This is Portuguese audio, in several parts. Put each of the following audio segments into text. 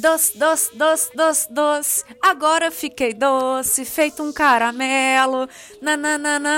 Doce, doce, doce, doce, doce. Agora fiquei doce, feito um caramelo. Nananana.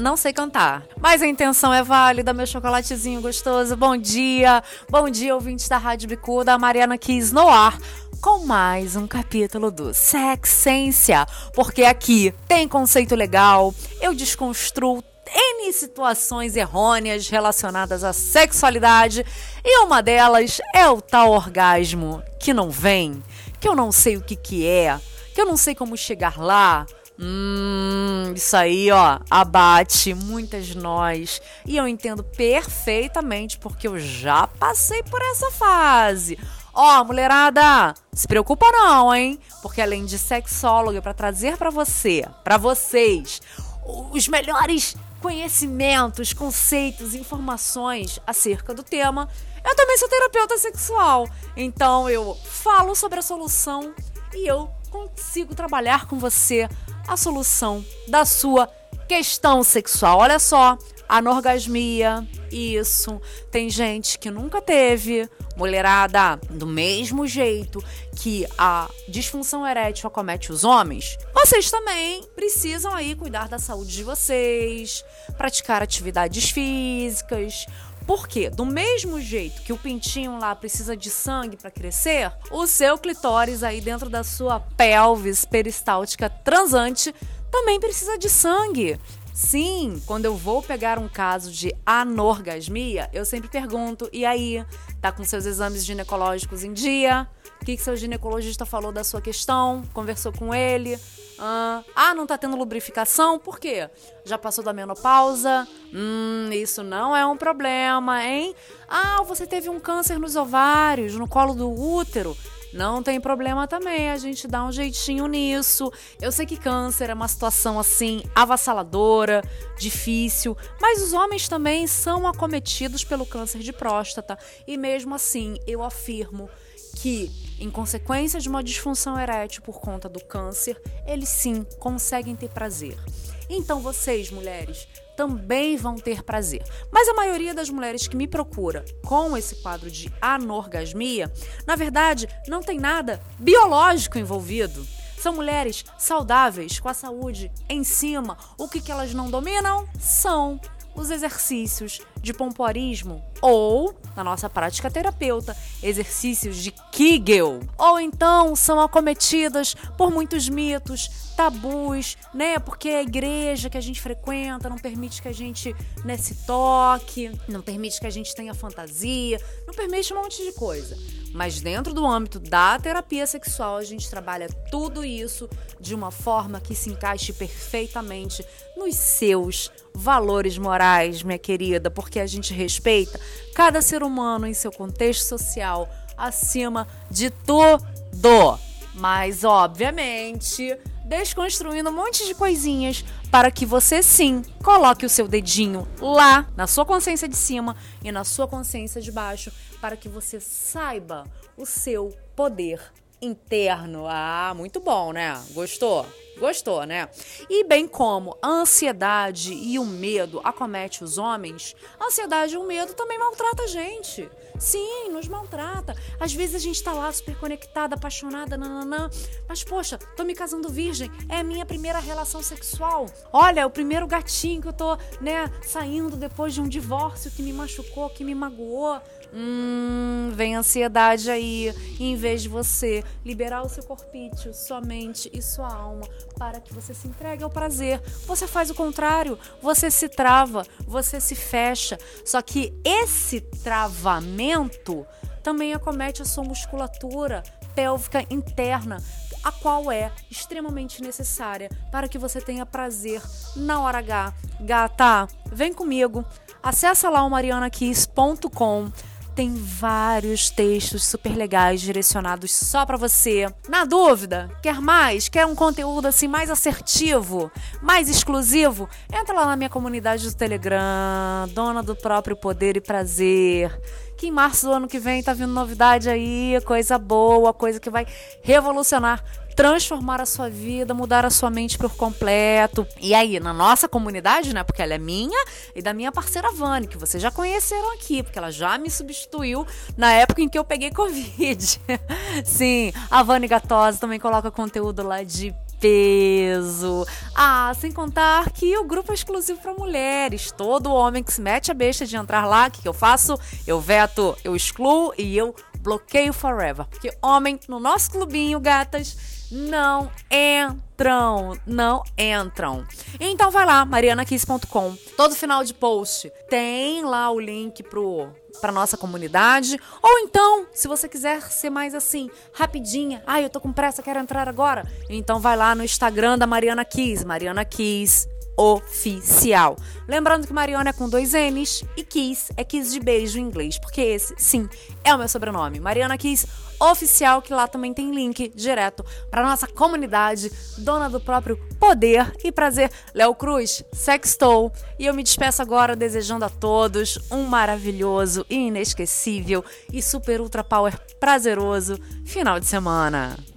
Não sei cantar, mas a intenção é válida. Meu chocolatezinho gostoso. Bom dia, bom dia, ouvintes da Rádio Bicuda. A Mariana quis no ar com mais um capítulo do Sexência, porque aqui tem conceito legal, eu desconstruo N situações errôneas relacionadas à sexualidade e uma delas é o tal orgasmo que não vem, que eu não sei o que, que é, que eu não sei como chegar lá. Hum, isso aí, ó, abate muitas nós. E eu entendo perfeitamente porque eu já passei por essa fase. Ó, mulherada, se preocupa não, hein? Porque além de sexóloga para trazer para você, para vocês, os melhores conhecimentos, conceitos, informações acerca do tema. Eu também sou terapeuta sexual, então eu falo sobre a solução e eu consigo trabalhar com você a solução da sua questão sexual. Olha só, anorgasmia, isso. Tem gente que nunca teve, mulherada, do mesmo jeito que a disfunção erétil acomete os homens, vocês também precisam aí cuidar da saúde de vocês, praticar atividades físicas, porque, do mesmo jeito que o pintinho lá precisa de sangue para crescer, o seu clitóris aí dentro da sua pelvis peristáltica transante também precisa de sangue. Sim, quando eu vou pegar um caso de anorgasmia, eu sempre pergunto: e aí, tá com seus exames ginecológicos em dia? O que, que seu ginecologista falou da sua questão? Conversou com ele? Ah, não tá tendo lubrificação? Por quê? Já passou da menopausa? Hum, isso não é um problema, hein? Ah, você teve um câncer nos ovários, no colo do útero? Não tem problema também, a gente dá um jeitinho nisso. Eu sei que câncer é uma situação assim avassaladora, difícil, mas os homens também são acometidos pelo câncer de próstata e mesmo assim eu afirmo que, em consequência de uma disfunção erétil por conta do câncer, eles sim conseguem ter prazer. Então vocês, mulheres, também vão ter prazer. Mas a maioria das mulheres que me procura com esse quadro de anorgasmia, na verdade, não tem nada biológico envolvido. São mulheres saudáveis, com a saúde em cima. O que, que elas não dominam? São os exercícios de pompoarismo ou, na nossa prática terapeuta, exercícios de Kegel. Ou então são acometidas por muitos mitos, tabus, né? Porque a igreja que a gente frequenta não permite que a gente né, se toque, não permite que a gente tenha fantasia, não permite um monte de coisa. Mas dentro do âmbito da terapia sexual, a gente trabalha tudo isso de uma forma que se encaixe perfeitamente nos seus valores morais, minha querida, porque a gente respeita cada ser humano em seu contexto social acima de tudo. Mas, obviamente, desconstruindo um monte de coisinhas para que você sim coloque o seu dedinho lá na sua consciência de cima e na sua consciência de baixo para que você saiba o seu poder interno. Ah, muito bom, né? Gostou? Gostou, né? E bem como a ansiedade e o medo acomete os homens, a ansiedade e o medo também maltrata a gente. Sim, nos maltrata. Às vezes a gente tá lá super conectada, apaixonada, nananã. Mas, poxa, tô me casando virgem. É a minha primeira relação sexual. Olha, é o primeiro gatinho que eu tô, né, saindo depois de um divórcio que me machucou, que me magoou. Hum, vem ansiedade aí. E em vez de você liberar o seu corpício, sua mente e sua alma para que você se entregue ao prazer, você faz o contrário. Você se trava, você se fecha. Só que esse travamento também acomete a sua musculatura pélvica interna, a qual é extremamente necessária para que você tenha prazer na hora H. Gata, vem comigo. Acesse lá o marianakiss.com tem vários textos super legais direcionados só para você. Na dúvida, quer mais? Quer um conteúdo assim mais assertivo, mais exclusivo? Entra lá na minha comunidade do Telegram, dona do próprio poder e prazer que em março do ano que vem tá vindo novidade aí, coisa boa, coisa que vai revolucionar transformar a sua vida, mudar a sua mente por completo. E aí, na nossa comunidade, né? Porque ela é minha e da minha parceira Vani, que vocês já conheceram aqui, porque ela já me substituiu na época em que eu peguei Covid. Sim, a Vani Gatosa também coloca conteúdo lá de peso. Ah, sem contar que o grupo é exclusivo para mulheres. Todo homem que se mete a besta de entrar lá, o que, que eu faço? Eu veto, eu excluo e eu bloqueio forever. Porque homem, no nosso clubinho, gatas, não entram, não entram. Então vai lá, marianakiss.com. Todo final de post tem lá o link pro para nossa comunidade, ou então, se você quiser ser mais assim, rapidinha, ai, eu tô com pressa, quero entrar agora, então vai lá no Instagram da Mariana Kiss, Mariana Kiss oficial. Lembrando que Mariana é com dois N's e Kiss é Kiss de beijo em inglês, porque esse, sim, é o meu sobrenome. Mariana Kiss oficial, que lá também tem link direto para nossa comunidade, dona do próprio poder e prazer. Léo Cruz, sextou. E eu me despeço agora desejando a todos um maravilhoso e inesquecível e super ultra power prazeroso final de semana.